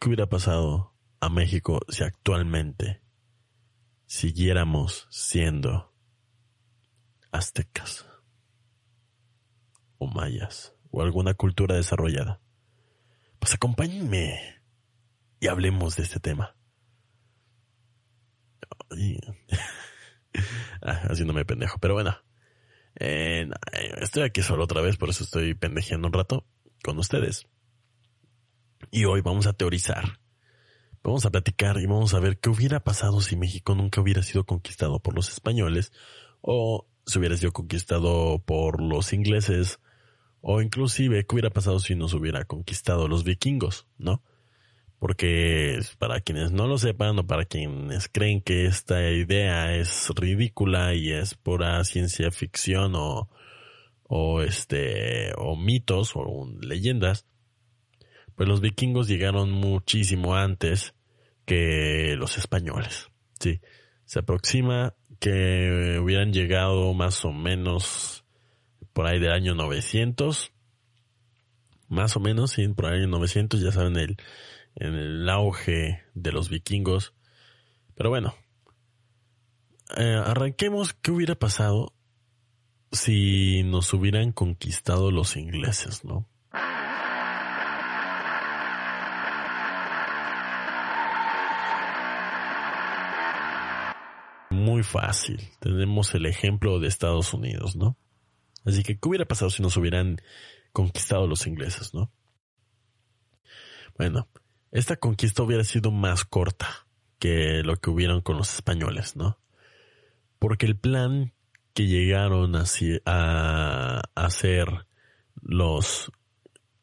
¿Qué hubiera pasado a México si actualmente siguiéramos siendo aztecas o mayas o alguna cultura desarrollada? Pues acompáñenme y hablemos de este tema. Ah, haciéndome pendejo, pero bueno. Eh, estoy aquí solo otra vez, por eso estoy pendejeando un rato con ustedes. Y hoy vamos a teorizar, vamos a platicar y vamos a ver qué hubiera pasado si México nunca hubiera sido conquistado por los españoles o si hubiera sido conquistado por los ingleses o inclusive qué hubiera pasado si nos hubiera conquistado los vikingos, ¿no? Porque para quienes no lo sepan o para quienes creen que esta idea es ridícula y es pura ciencia ficción o, o este, o mitos o leyendas, pues los vikingos llegaron muchísimo antes que los españoles. Sí, se aproxima que hubieran llegado más o menos por ahí del año 900. Más o menos, sí, por el año 900, ya saben, el, en el auge de los vikingos. Pero bueno, eh, arranquemos qué hubiera pasado si nos hubieran conquistado los ingleses, ¿no? Muy fácil. Tenemos el ejemplo de Estados Unidos, ¿no? Así que, ¿qué hubiera pasado si nos hubieran conquistado los ingleses, no? Bueno, esta conquista hubiera sido más corta que lo que hubieron con los españoles, ¿no? Porque el plan que llegaron a, hacer los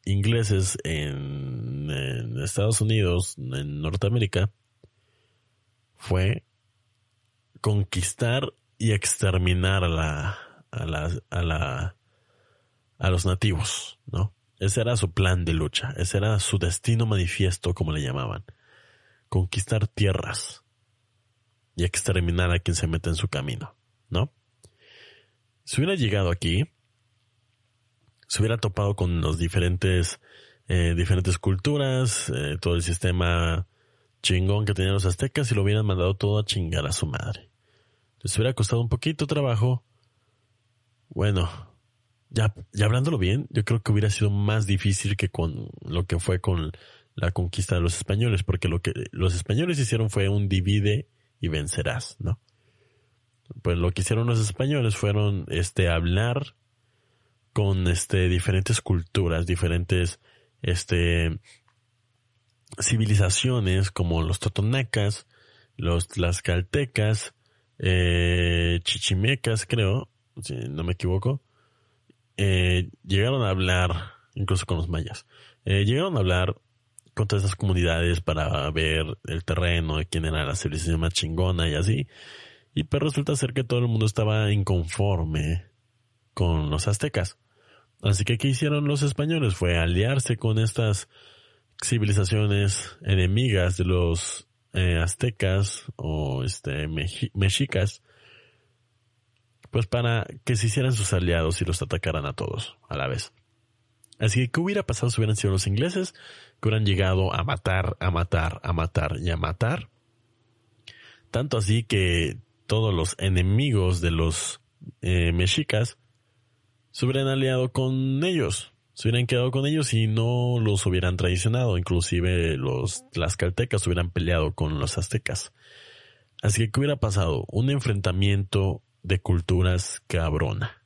ingleses en Estados Unidos, en Norteamérica, fue conquistar y exterminar a la, a la, a la, a los nativos, ¿no? Ese era su plan de lucha, ese era su destino manifiesto, como le llamaban. Conquistar tierras y exterminar a quien se mete en su camino, ¿no? Si hubiera llegado aquí, se hubiera topado con los diferentes, eh, diferentes culturas, eh, todo el sistema chingón que tenían los aztecas y lo hubieran mandado todo a chingar a su madre les hubiera costado un poquito trabajo, bueno, ya, ya hablándolo bien, yo creo que hubiera sido más difícil que con lo que fue con la conquista de los españoles, porque lo que los españoles hicieron fue un divide y vencerás, ¿no? Pues lo que hicieron los españoles fueron este hablar con este diferentes culturas, diferentes este civilizaciones como los totonacas, los tlaxcaltecas, eh, chichimecas, creo, si no me equivoco, eh, llegaron a hablar, incluso con los mayas, eh, llegaron a hablar con todas esas comunidades para ver el terreno, de quién era la civilización más chingona y así. Y pues resulta ser que todo el mundo estaba inconforme con los aztecas. Así que ¿qué hicieron los españoles? Fue aliarse con estas civilizaciones enemigas de los eh, aztecas o este mexicas, pues para que se hicieran sus aliados y los atacaran a todos a la vez. Así que, ¿qué hubiera pasado si hubieran sido los ingleses? Que hubieran llegado a matar, a matar, a matar y a matar. Tanto así que todos los enemigos de los eh, mexicas se hubieran aliado con ellos se hubieran quedado con ellos y no los hubieran traicionado. Inclusive los tlaxcaltecas hubieran peleado con los aztecas. Así que, ¿qué hubiera pasado? Un enfrentamiento de culturas cabrona.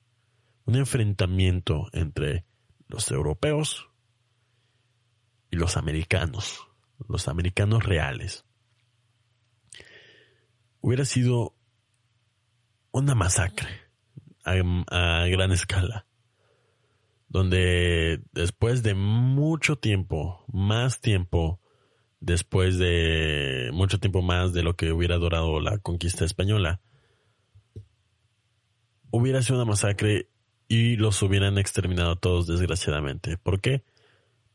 Un enfrentamiento entre los europeos y los americanos. Los americanos reales. Hubiera sido una masacre a, a gran escala, donde después de mucho tiempo, más tiempo, después de mucho tiempo más de lo que hubiera durado la conquista española, hubiera sido una masacre y los hubieran exterminado todos desgraciadamente. ¿Por qué?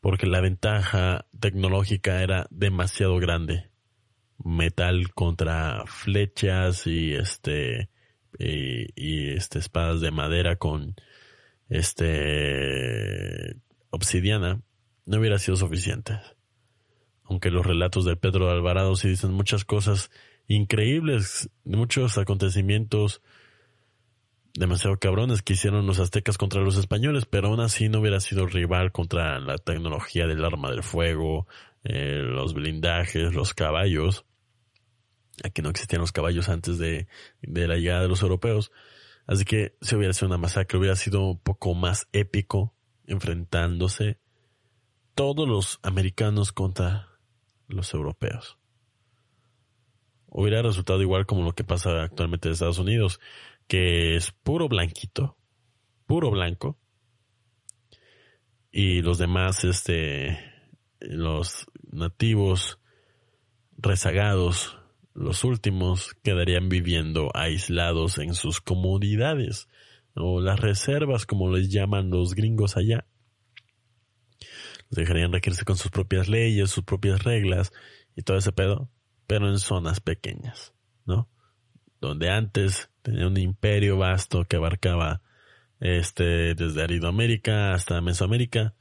Porque la ventaja tecnológica era demasiado grande. Metal contra flechas y este y, este espadas de madera con este obsidiana no hubiera sido suficiente. Aunque los relatos de Pedro Alvarado sí dicen muchas cosas increíbles, muchos acontecimientos demasiado cabrones que hicieron los aztecas contra los españoles, pero aún así no hubiera sido rival contra la tecnología del arma del fuego, eh, los blindajes, los caballos. Aquí no existían los caballos antes de, de la llegada de los europeos. Así que si hubiera sido una masacre, hubiera sido un poco más épico enfrentándose todos los americanos contra los europeos. Hubiera resultado igual como lo que pasa actualmente en Estados Unidos que es puro blanquito, puro blanco, y los demás, este, los nativos rezagados, los últimos, quedarían viviendo aislados en sus comodidades, o las reservas, como les llaman los gringos allá. Los dejarían regirse con sus propias leyes, sus propias reglas, y todo ese pedo, pero en zonas pequeñas, ¿no? Donde antes tenía un imperio vasto que abarcaba este desde Aridoamérica hasta Mesoamérica,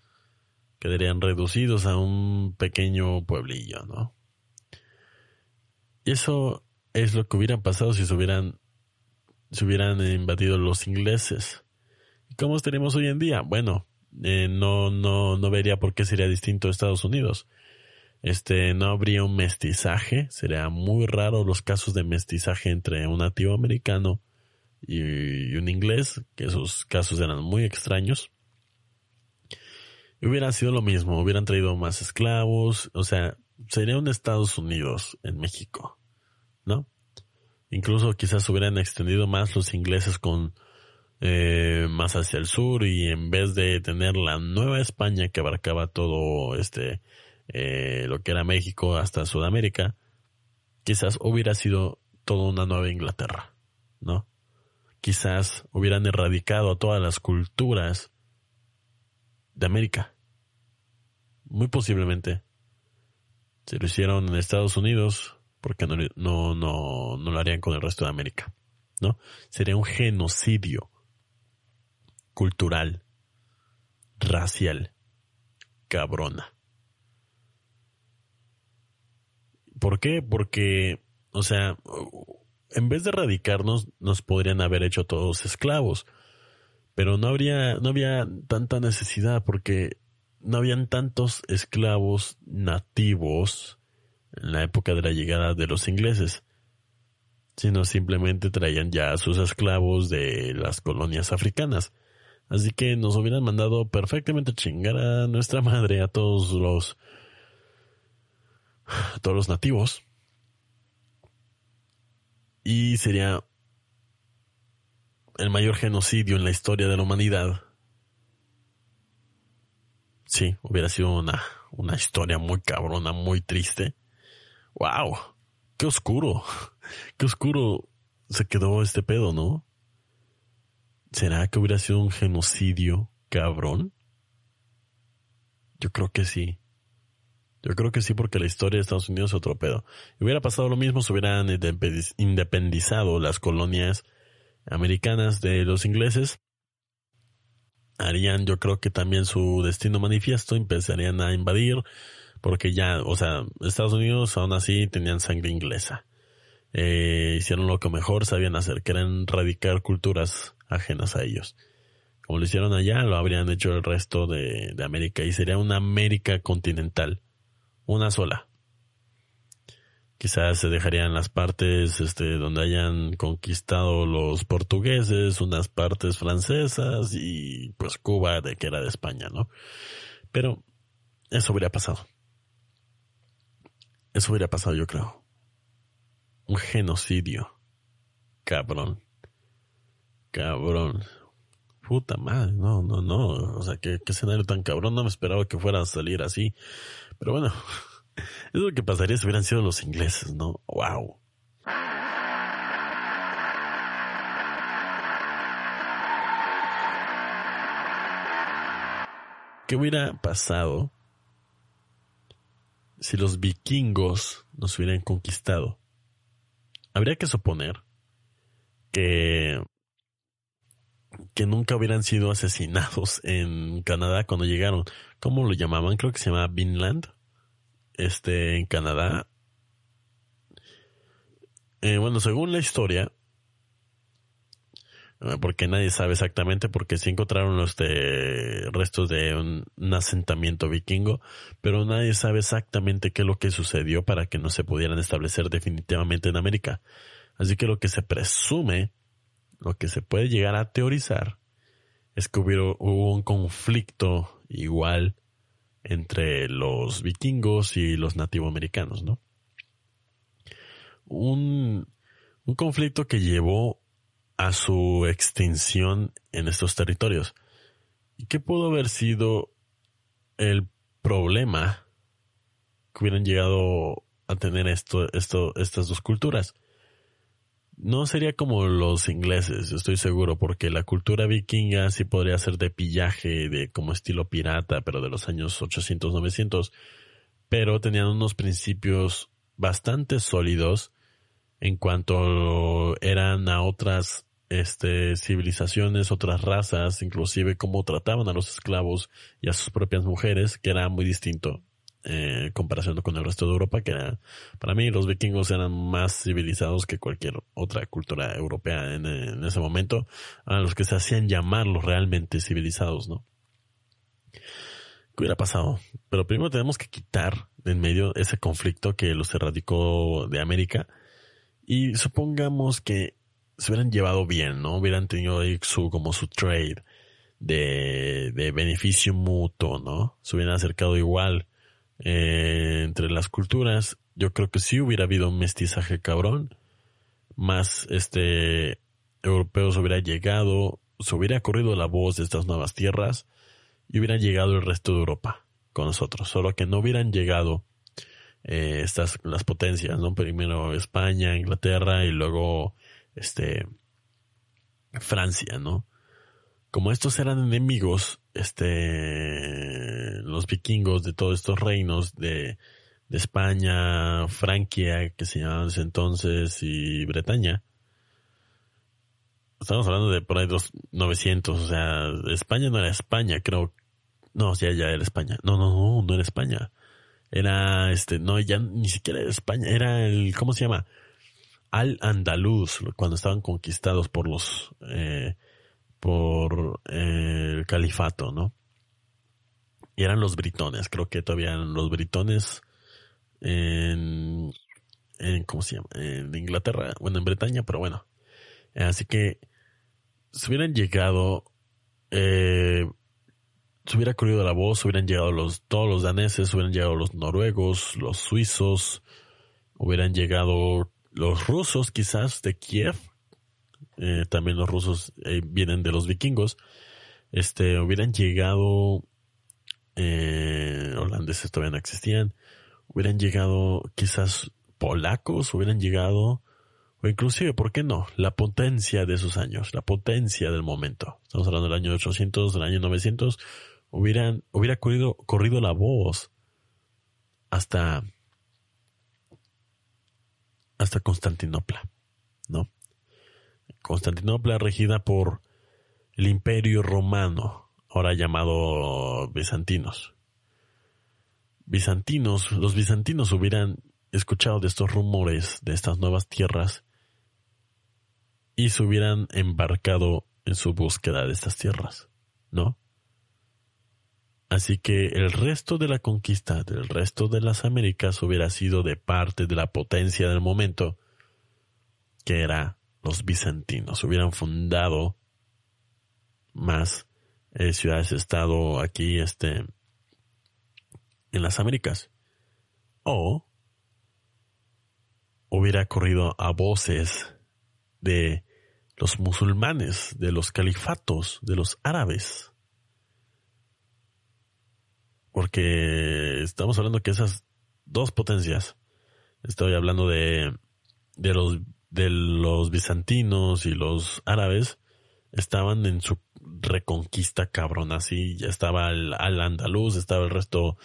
quedarían reducidos a un pequeño pueblillo, ¿no? Eso es lo que hubieran pasado si se hubieran, hubieran invadido los ingleses. ¿Y cómo estaríamos hoy en día? Bueno, eh, no, no, no vería por qué sería distinto a Estados Unidos. Este, no habría un mestizaje, sería muy raro los casos de mestizaje entre un nativo americano y, un inglés, que esos casos eran muy extraños. Y hubiera sido lo mismo, hubieran traído más esclavos, o sea, sería un Estados Unidos en México, ¿no? Incluso quizás hubieran extendido más los ingleses con eh, más hacia el sur y en vez de tener la Nueva España que abarcaba todo este eh, lo que era México hasta Sudamérica, quizás hubiera sido toda una nueva Inglaterra, ¿no? Quizás hubieran erradicado a todas las culturas de América. Muy posiblemente. Si lo hicieron en Estados Unidos, porque no, no, no, no lo harían con el resto de América, ¿no? Sería un genocidio cultural, racial, cabrona. ¿Por qué? Porque, o sea, en vez de erradicarnos, nos podrían haber hecho todos esclavos. Pero no habría, no había tanta necesidad porque no habían tantos esclavos nativos en la época de la llegada de los ingleses, sino simplemente traían ya a sus esclavos de las colonias africanas. Así que nos hubieran mandado perfectamente chingar a nuestra madre, a todos los todos los nativos. Y sería el mayor genocidio en la historia de la humanidad. Sí, hubiera sido una, una historia muy cabrona, muy triste. ¡Wow! ¡Qué oscuro! ¡Qué oscuro se quedó este pedo, ¿no? ¿Será que hubiera sido un genocidio cabrón? Yo creo que sí. Yo creo que sí, porque la historia de Estados Unidos es otro pedo. Hubiera pasado lo mismo si hubieran independizado las colonias americanas de los ingleses. Harían, yo creo que también su destino manifiesto, empezarían a invadir, porque ya, o sea, Estados Unidos aún así tenían sangre inglesa. Eh, hicieron lo que mejor sabían hacer, que era erradicar culturas ajenas a ellos. Como lo hicieron allá, lo habrían hecho el resto de América y sería una América continental una sola. Quizás se dejarían las partes este, donde hayan conquistado los portugueses, unas partes francesas y pues Cuba de que era de España, ¿no? Pero eso hubiera pasado. Eso hubiera pasado, yo creo. Un genocidio. Cabrón. cabrón. Puta madre, no, no, no. O sea, qué, qué escenario tan cabrón. No me esperaba que fuera a salir así. Pero bueno, es lo que pasaría si hubieran sido los ingleses, ¿no? Wow. ¿Qué hubiera pasado si los vikingos nos hubieran conquistado? Habría que suponer que que nunca hubieran sido asesinados en Canadá cuando llegaron. ¿Cómo lo llamaban? Creo que se llamaba Vinland. Este, en Canadá. Eh, bueno, según la historia, eh, porque nadie sabe exactamente, porque sí encontraron los restos de un, un, asentamiento vikingo, pero nadie sabe exactamente qué es lo que sucedió para que no se pudieran establecer definitivamente en América. Así que lo que se presume lo que se puede llegar a teorizar es que hubo, hubo un conflicto igual entre los vikingos y los nativoamericanos, ¿no? Un, un conflicto que llevó a su extinción en estos territorios. ¿Y qué pudo haber sido el problema que hubieran llegado a tener estas dos culturas? No sería como los ingleses, estoy seguro, porque la cultura vikinga sí podría ser de pillaje, de como estilo pirata, pero de los años 800, 900, pero tenían unos principios bastante sólidos en cuanto eran a otras este, civilizaciones, otras razas, inclusive cómo trataban a los esclavos y a sus propias mujeres, que era muy distinto eh, comparación con el resto de Europa, que era, para mí los vikingos eran más civilizados que cualquier otra cultura europea en, ese momento, a los que se hacían llamar los realmente civilizados, ¿no? ¿Qué hubiera pasado? Pero primero tenemos que quitar de en medio ese conflicto que los erradicó de América y supongamos que se hubieran llevado bien, ¿no? Hubieran tenido ahí su, como su trade de, de beneficio mutuo, ¿no? Se hubieran acercado igual eh, entre las culturas, yo creo que sí hubiera habido un mestizaje cabrón, más este europeos hubiera llegado, se hubiera corrido la voz de estas nuevas tierras y hubiera llegado el resto de Europa con nosotros, solo que no hubieran llegado eh, estas las potencias, ¿no? Primero España, Inglaterra y luego este Francia, ¿no? Como estos eran enemigos, este, los vikingos de todos estos reinos de, de España, Francia, que se llamaban ese entonces, y Bretaña. Estamos hablando de por ahí dos 900, o sea, España no era España, creo. No, ya, ya era España. No, no, no, no era España. Era, este, no, ya ni siquiera era España, era el, ¿cómo se llama? Al Andaluz, cuando estaban conquistados por los, eh, por eh, el califato, ¿no? Y eran los britones, creo que todavía eran los britones en, en ¿cómo se llama? En Inglaterra, bueno, en Bretaña, pero bueno. Así que si hubieran llegado, eh, se hubiera corrido la voz, hubieran llegado los, todos los daneses, hubieran llegado los noruegos, los suizos, hubieran llegado los rusos quizás de Kiev, eh, también los rusos eh, vienen de los vikingos, este, hubieran llegado, eh, holandeses todavía no existían, hubieran llegado quizás polacos, hubieran llegado, o inclusive, ¿por qué no? La potencia de esos años, la potencia del momento. Estamos hablando del año 800, del año 900, hubieran, hubiera corrido, corrido la voz hasta, hasta Constantinopla, ¿no? Constantinopla regida por el imperio romano, ahora llamado bizantinos. Bizantinos, los bizantinos hubieran escuchado de estos rumores de estas nuevas tierras y se hubieran embarcado en su búsqueda de estas tierras, ¿no? Así que el resto de la conquista del resto de las Américas hubiera sido de parte de la potencia del momento, que era los bizantinos hubieran fundado más eh, ciudades-estado aquí, este, en las Américas. O hubiera corrido a voces de los musulmanes, de los califatos, de los árabes. Porque estamos hablando que esas dos potencias, estoy hablando de, de los, de los bizantinos y los árabes, estaban en su reconquista cabrón, así ya estaba el, al andaluz, estaba el resto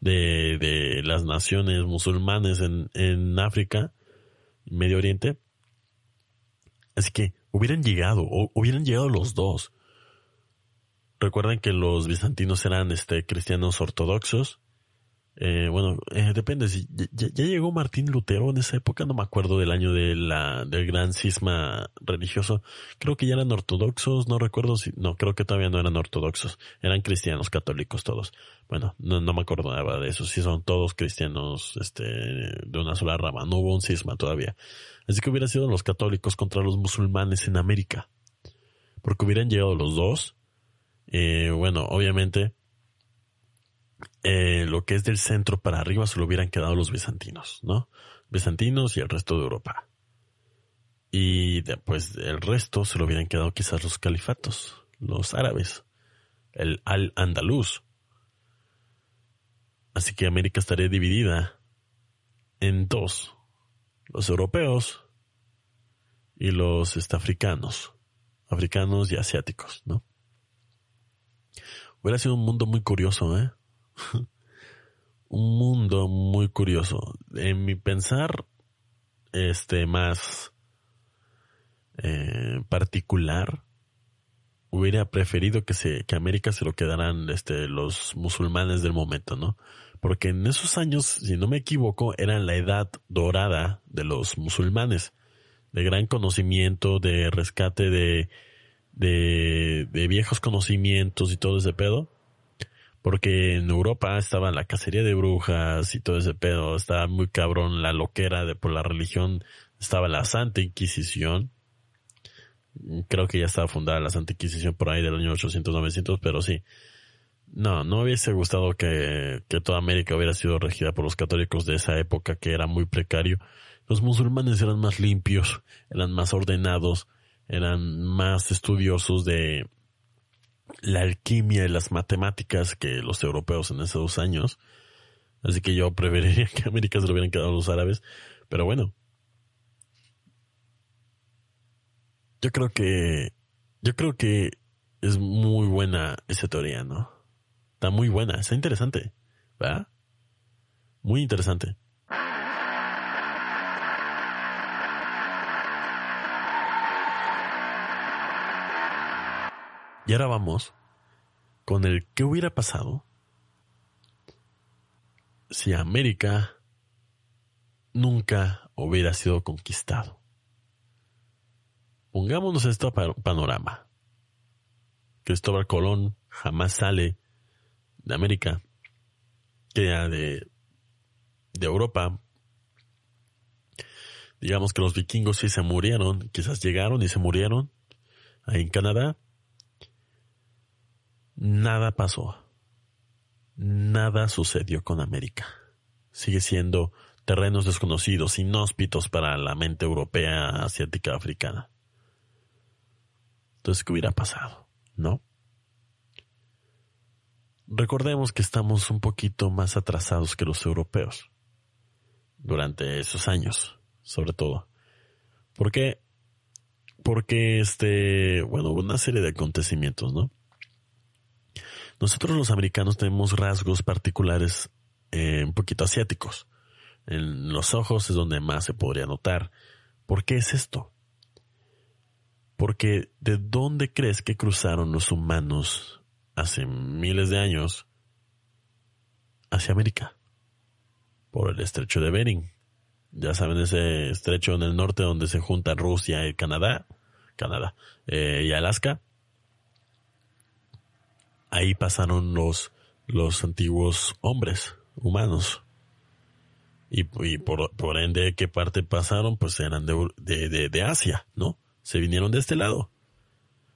de, de las naciones musulmanes en, en África, Medio Oriente. Así que hubieran llegado, o hubieran llegado los dos. Recuerden que los bizantinos eran este, cristianos ortodoxos. Eh, bueno, eh, depende. Si ya, llegó Martín Lutero en esa época, no me acuerdo del año del gran cisma religioso. Creo que ya eran ortodoxos, no recuerdo si, no, creo que todavía no eran ortodoxos. Eran cristianos católicos todos. Bueno, no, no me acuerdo nada de eso. Si son todos cristianos, este, de una sola rama. No hubo un cisma todavía. Así que hubiera sido los católicos contra los musulmanes en América. Porque hubieran llegado los dos. Eh, bueno, obviamente, eh, lo que es del centro para arriba se lo hubieran quedado los bizantinos, ¿no? Bizantinos y el resto de Europa. Y después el resto se lo hubieran quedado quizás los califatos, los árabes, el al-andaluz. Así que América estaría dividida en dos los europeos y los este, africanos, africanos y asiáticos, ¿no? Hubiera sido un mundo muy curioso, ¿eh? un mundo muy curioso. En mi pensar, este, más eh, particular, hubiera preferido que se, que América se lo quedaran, este, los musulmanes del momento, ¿no? porque en esos años, si no me equivoco, era la edad dorada de los musulmanes, de gran conocimiento, de rescate de, de, viejos conocimientos y todo ese pedo, porque en Europa estaba la cacería de brujas y todo ese pedo, estaba muy cabrón la loquera de por la religión, estaba la Santa Inquisición, creo que ya estaba fundada la Santa Inquisición por ahí del año 800-900, pero sí, no, no hubiese gustado que, que toda América hubiera sido regida por los católicos de esa época que era muy precario. Los musulmanes eran más limpios, eran más ordenados, eran más estudiosos de la alquimia y las matemáticas que los europeos en esos años. Así que yo preferiría que América se lo hubieran quedado los árabes. Pero bueno. Yo creo que, yo creo que es muy buena esa teoría, ¿no? Está muy buena, está interesante. ¿Verdad? Muy interesante. Y ahora vamos con el qué hubiera pasado si América nunca hubiera sido conquistado. Pongámonos esto panorama. Cristóbal Colón jamás sale de América, que de, de Europa. Digamos que los vikingos sí se murieron, quizás llegaron y se murieron ahí en Canadá. Nada pasó. Nada sucedió con América. Sigue siendo terrenos desconocidos, inhóspitos para la mente europea, asiática, africana. Entonces, ¿qué hubiera pasado? ¿No? Recordemos que estamos un poquito más atrasados que los europeos durante esos años, sobre todo. ¿Por qué? Porque este, bueno, una serie de acontecimientos, ¿no? Nosotros los americanos tenemos rasgos particulares eh, un poquito asiáticos. En los ojos es donde más se podría notar. ¿Por qué es esto? Porque ¿de dónde crees que cruzaron los humanos hace miles de años hacia América por el estrecho de Bering. Ya saben ese estrecho en el norte donde se junta Rusia y Canadá, Canadá eh, y Alaska. Ahí pasaron los los antiguos hombres humanos. Y, por, por, ende, ¿qué parte pasaron? Pues eran de, de, de Asia, ¿no? Se vinieron de este lado.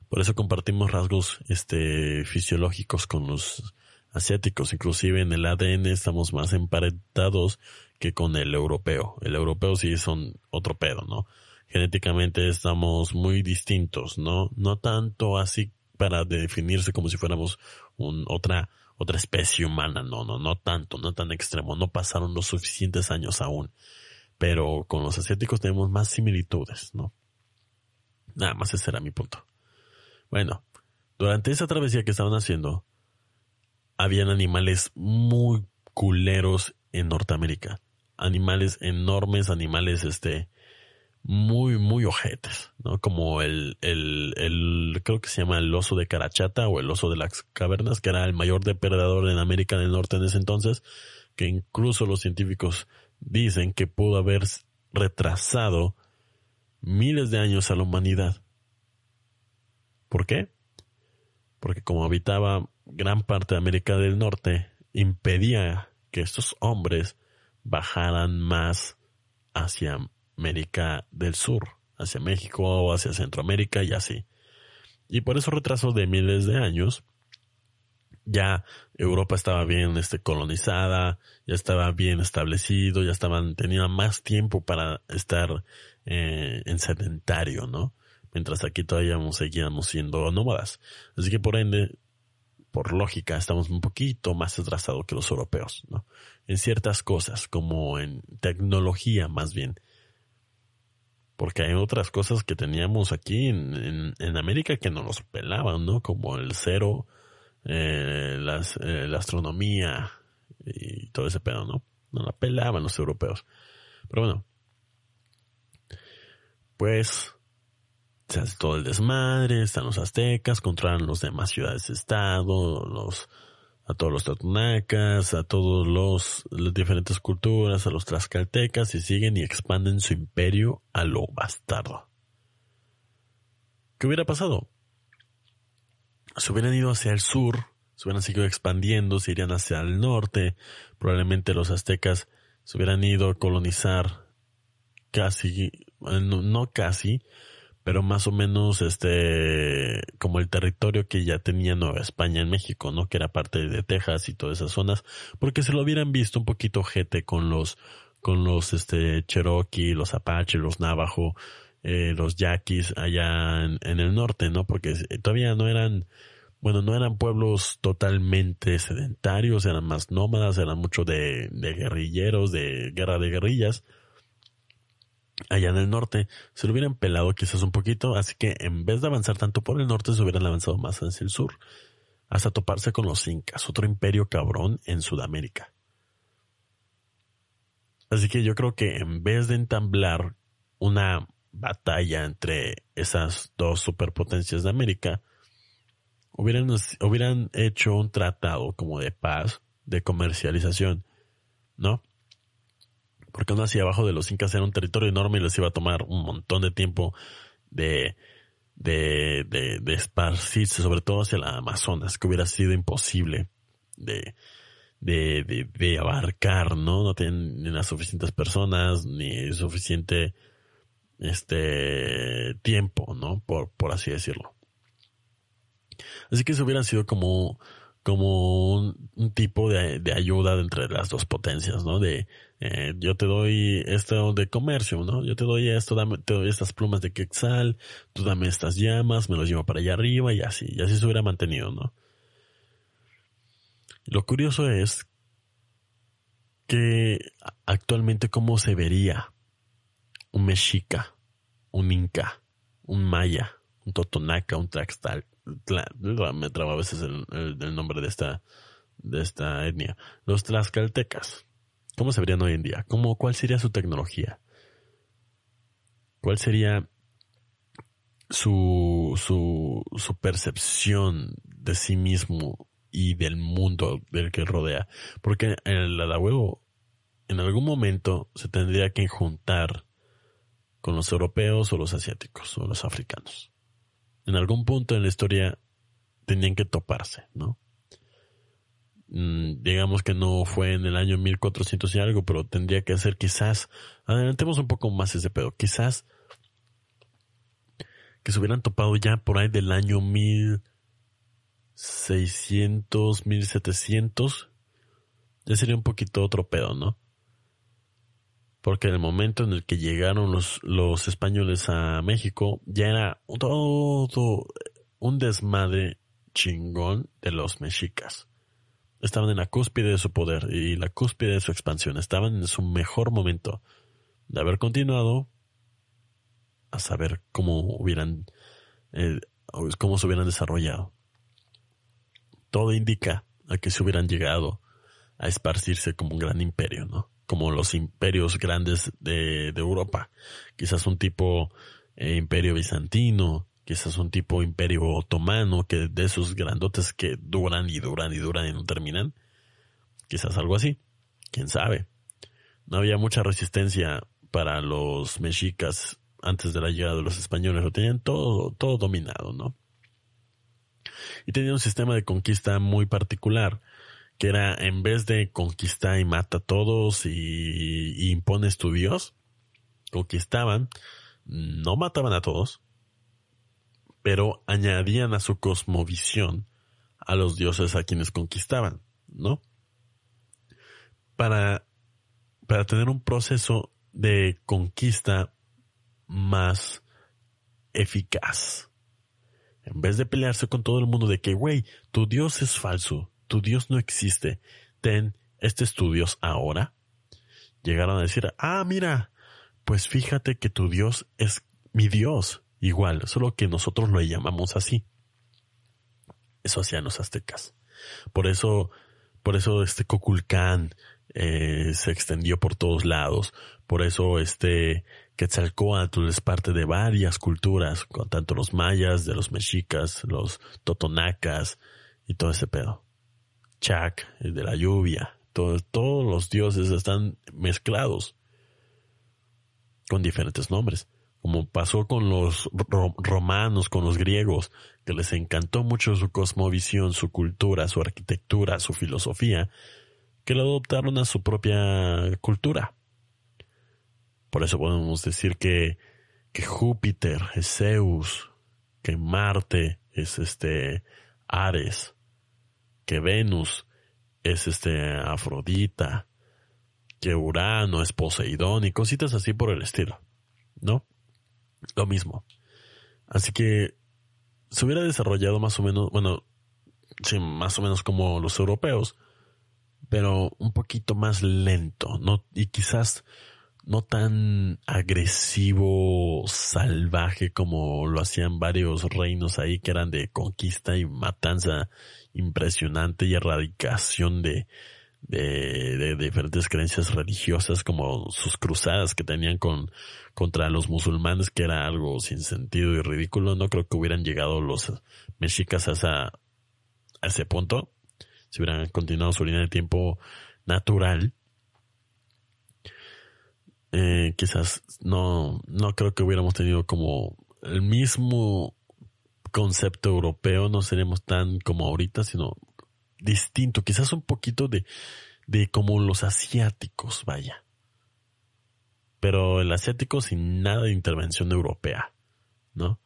Por eso compartimos rasgos este, fisiológicos con los asiáticos. Inclusive en el ADN estamos más emparentados que con el europeo. El europeo sí son otro pedo, ¿no? genéticamente estamos muy distintos, ¿no? No tanto así para definirse como si fuéramos otra, otra especie humana, no, no, no tanto, no tan extremo, no pasaron los suficientes años aún. Pero con los asiáticos tenemos más similitudes, ¿no? Nada más ese era mi punto. Bueno, durante esa travesía que estaban haciendo, habían animales muy culeros en Norteamérica. Animales enormes, animales este muy, muy ojetes, ¿no? Como el, el, el, creo que se llama el oso de Carachata o el oso de las cavernas, que era el mayor depredador en América del Norte en ese entonces, que incluso los científicos dicen que pudo haber retrasado miles de años a la humanidad. ¿Por qué? Porque como habitaba gran parte de América del Norte, impedía que estos hombres bajaran más hacia América del Sur, hacia México o hacia Centroamérica y así. Y por eso retraso de miles de años, ya Europa estaba bien este, colonizada, ya estaba bien establecido, ya estaban, tenían más tiempo para estar eh, en sedentario, ¿no? Mientras aquí todavía seguíamos siendo nómadas. Así que por ende, por lógica, estamos un poquito más atrasados que los europeos, ¿no? En ciertas cosas, como en tecnología más bien. Porque hay otras cosas que teníamos aquí en, en, América que no nos pelaban, ¿no? Como el cero, eh, eh, la astronomía y todo ese pedo, ¿no? No la pelaban los europeos. Pero bueno. Pues se hace todo el desmadre, están los aztecas, controlan los demás ciudades-estado, los, a todos los tatunacas, a todos los, las diferentes culturas, a los tlaxcaltecas y siguen y expanden su imperio a lo bastardo. ¿Qué hubiera pasado? Se hubieran ido hacia el sur, se hubieran seguido expandiendo, se irían hacia el norte, probablemente los aztecas se hubieran ido a colonizar casi, no casi, pero más o menos este como el territorio que ya tenía Nueva España en México, ¿no? Que era parte de Texas y todas esas zonas, porque se lo hubieran visto un poquito jete con los con los este Cherokee, los Apache, los Navajo, eh, los Yaquis allá en, el norte, ¿no? Porque todavía no eran bueno, no eran pueblos totalmente sedentarios, eran más nómadas, eran mucho de, de guerrilleros, de guerra de guerrillas, allá en el norte, se lo hubieran pelado quizás un poquito, así que en vez de avanzar tanto por el norte, se hubieran avanzado más hacia el sur, hasta toparse con los incas, otro imperio cabrón en Sudamérica. Así que yo creo que en vez de entamblar una batalla entre esas dos superpotencias de América, hubieran, hubieran hecho un tratado como de paz, de comercialización, ¿no? Porque aún así abajo de los incas era un territorio enorme y les iba a tomar un montón de tiempo de, de, de, esparcirse, sobre todo hacia la Amazonas, que hubiera sido imposible de, de, de, abarcar, ¿no? No tienen ni las suficientes personas, ni suficiente, este, tiempo, ¿no? Por, por así decirlo. Así que eso hubiera sido como, como un, tipo de, de, ayuda entre las dos potencias, ¿no? De, eh, yo te doy esto de comercio, ¿no? Yo te doy esto, te doy estas plumas de quetzal, tú dame estas llamas, me los llevo para allá arriba y así, y así se hubiera mantenido, ¿no? Lo curioso es que actualmente cómo se vería un mexica, un inca, un maya, un totonaca, un tlaxtal, me traba a veces el, el nombre de esta, de esta etnia, los tlaxcaltecas ¿Cómo se verían hoy en día? ¿Cómo, ¿Cuál sería su tecnología? ¿Cuál sería su, su, su percepción de sí mismo y del mundo del que rodea? Porque el huevo en algún momento se tendría que juntar con los europeos o los asiáticos o los africanos. En algún punto en la historia tenían que toparse, ¿no? Mm, digamos que no fue en el año 1400 y algo, pero tendría que ser quizás, adelantemos un poco más ese pedo, quizás que se hubieran topado ya por ahí del año 1600, 1700, ya sería un poquito otro pedo, ¿no? porque en el momento en el que llegaron los, los españoles a México, ya era todo un desmadre chingón de los mexicas. Estaban en la cúspide de su poder y la cúspide de su expansión. Estaban en su mejor momento de haber continuado a saber cómo hubieran, eh, cómo se hubieran desarrollado. Todo indica a que se hubieran llegado a esparcirse como un gran imperio, ¿no? Como los imperios grandes de, Europa. Quizás un tipo eh, imperio bizantino, quizás un tipo imperio otomano, que de esos grandotes que duran y duran y duran y no terminan. Quizás algo así. Quién sabe. No había mucha resistencia para los mexicas antes de la llegada de los españoles. Lo tenían todo, todo dominado, ¿no? Y tenían un sistema de conquista muy particular, que era en vez de conquistar y mata a todos y, y impones tu Dios, conquistaban, no mataban a todos, pero añadían a su cosmovisión a los dioses a quienes conquistaban, ¿no? Para, para tener un proceso de conquista más eficaz. En vez de pelearse con todo el mundo de que, güey, tu Dios es falso, tu Dios no existe, ten, este es tu Dios ahora. Llegaron a decir, ah, mira, pues fíjate que tu Dios es mi Dios, igual, solo que nosotros lo llamamos así. Eso hacían los aztecas. Por eso, por eso este Coculcán eh, se extendió por todos lados. Por eso este Quetzalcoatl es parte de varias culturas, con tanto los mayas, de los mexicas, los totonacas y todo ese pedo. Chac, el de la lluvia, todos los dioses están mezclados con diferentes nombres como pasó con los romanos, con los griegos, que les encantó mucho su cosmovisión, su cultura, su arquitectura, su filosofía, que lo adoptaron a su propia cultura. Por eso podemos decir que, que Júpiter es Zeus, que Marte es este Ares, que Venus es este Afrodita, que Urano es Poseidón y cositas así por el estilo, ¿no? Lo mismo. Así que se hubiera desarrollado más o menos, bueno, sí, más o menos como los europeos, pero un poquito más lento, ¿no? Y quizás no tan agresivo, salvaje como lo hacían varios reinos ahí que eran de conquista y matanza impresionante y erradicación de, de, de, diferentes creencias religiosas como sus cruzadas que tenían con contra los musulmanes que era algo sin sentido y ridículo. No creo que hubieran llegado los mexicas a, a ese punto. Si hubieran continuado su línea de tiempo natural eh, quizás no no creo que hubiéramos tenido como el mismo concepto europeo. No seríamos tan como ahorita sino distinto, quizás un poquito de, de como los asiáticos, vaya. Pero el asiático sin nada de intervención europea, ¿no?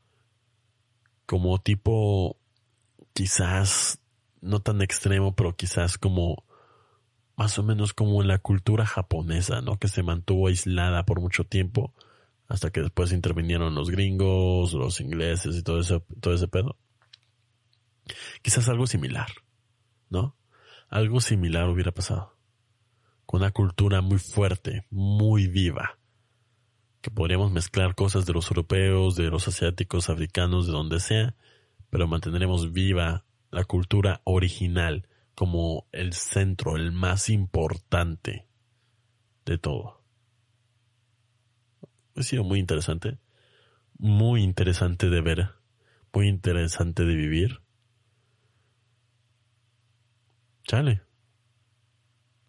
Como tipo, quizás no tan extremo, pero quizás como más o menos como la cultura japonesa, ¿no? Que se mantuvo aislada por mucho tiempo hasta que después intervinieron los gringos, los ingleses y todo ese, todo ese pedo. Quizás algo similar. ¿No? Algo similar hubiera pasado. Con una cultura muy fuerte, muy viva. Que podríamos mezclar cosas de los europeos, de los asiáticos, africanos, de donde sea, pero mantendremos viva la cultura original como el centro, el más importante de todo. Ha sido muy interesante, muy interesante de ver, muy interesante de vivir Chale.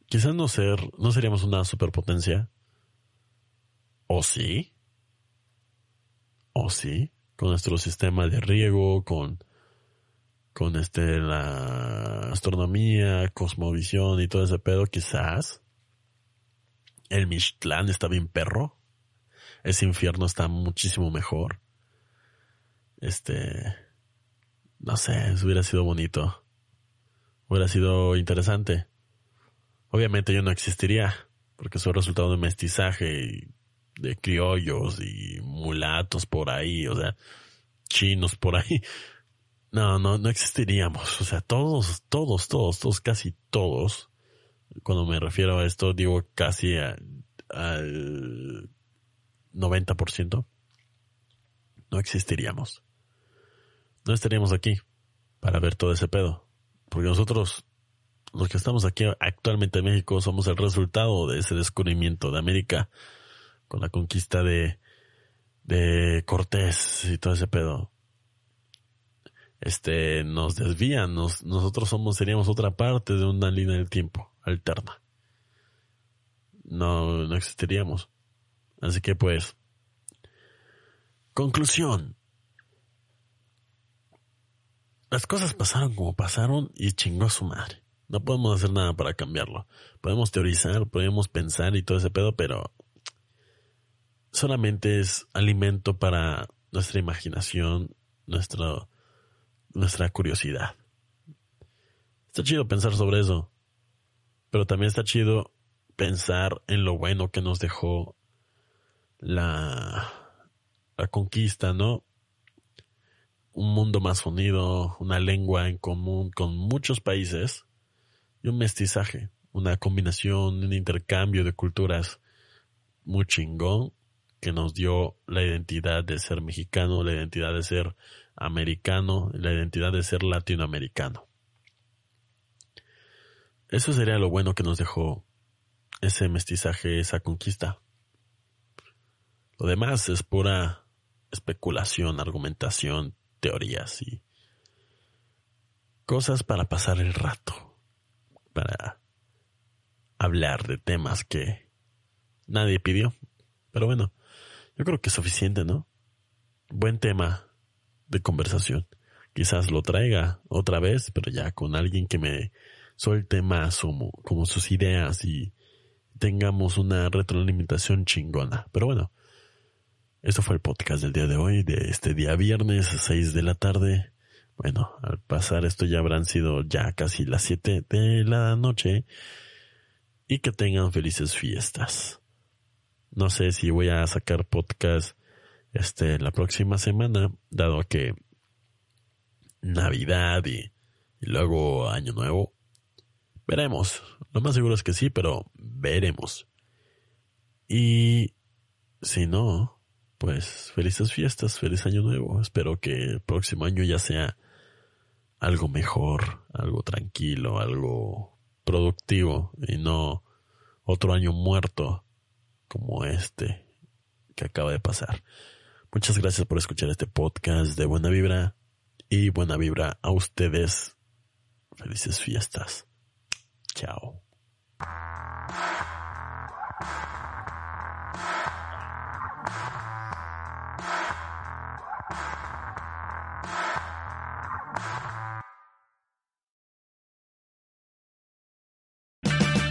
Quizás no ser, no seríamos una superpotencia. ¿O sí? ¿O sí? Con nuestro sistema de riego, con, con este, la astronomía, cosmovisión y todo ese pedo, quizás. El Mictlán está bien perro. Ese infierno está muchísimo mejor. Este, no sé, hubiera sido bonito hubiera sido interesante. Obviamente yo no existiría, porque el resultado de mestizaje de criollos y mulatos por ahí, o sea, chinos por ahí. No, no, no existiríamos. O sea, todos, todos, todos, todos, casi todos. Cuando me refiero a esto, digo casi al 90%. No existiríamos. No estaríamos aquí para ver todo ese pedo. Porque nosotros, los que estamos aquí actualmente en México, somos el resultado de ese descubrimiento de América con la conquista de, de Cortés y todo ese pedo. Este, nos desvían, nos, nosotros somos, seríamos otra parte de una línea del tiempo alterna. No, no existiríamos. Así que pues, conclusión. Las cosas pasaron como pasaron y chingó su madre. No podemos hacer nada para cambiarlo. Podemos teorizar, podemos pensar y todo ese pedo, pero solamente es alimento para nuestra imaginación, nuestra, nuestra curiosidad. Está chido pensar sobre eso, pero también está chido pensar en lo bueno que nos dejó la, la conquista, ¿no? Un mundo más unido, una lengua en común con muchos países y un mestizaje, una combinación, un intercambio de culturas muy chingón que nos dio la identidad de ser mexicano, la identidad de ser americano, la identidad de ser latinoamericano. Eso sería lo bueno que nos dejó ese mestizaje, esa conquista. Lo demás es pura especulación, argumentación, teorías y cosas para pasar el rato, para hablar de temas que nadie pidió. Pero bueno, yo creo que es suficiente, ¿no? Buen tema de conversación. Quizás lo traiga otra vez, pero ya con alguien que me suelte más como, como sus ideas y tengamos una retroalimentación chingona. Pero bueno, eso fue el podcast del día de hoy, de este día viernes, 6 de la tarde. Bueno, al pasar esto ya habrán sido ya casi las 7 de la noche. Y que tengan felices fiestas. No sé si voy a sacar podcast este la próxima semana, dado que Navidad y, luego Año Nuevo. Veremos. Lo más seguro es que sí, pero veremos. Y si no, pues felices fiestas, feliz año nuevo. Espero que el próximo año ya sea algo mejor, algo tranquilo, algo productivo y no otro año muerto como este que acaba de pasar. Muchas gracias por escuchar este podcast de Buena Vibra y Buena Vibra a ustedes. Felices fiestas. Chao.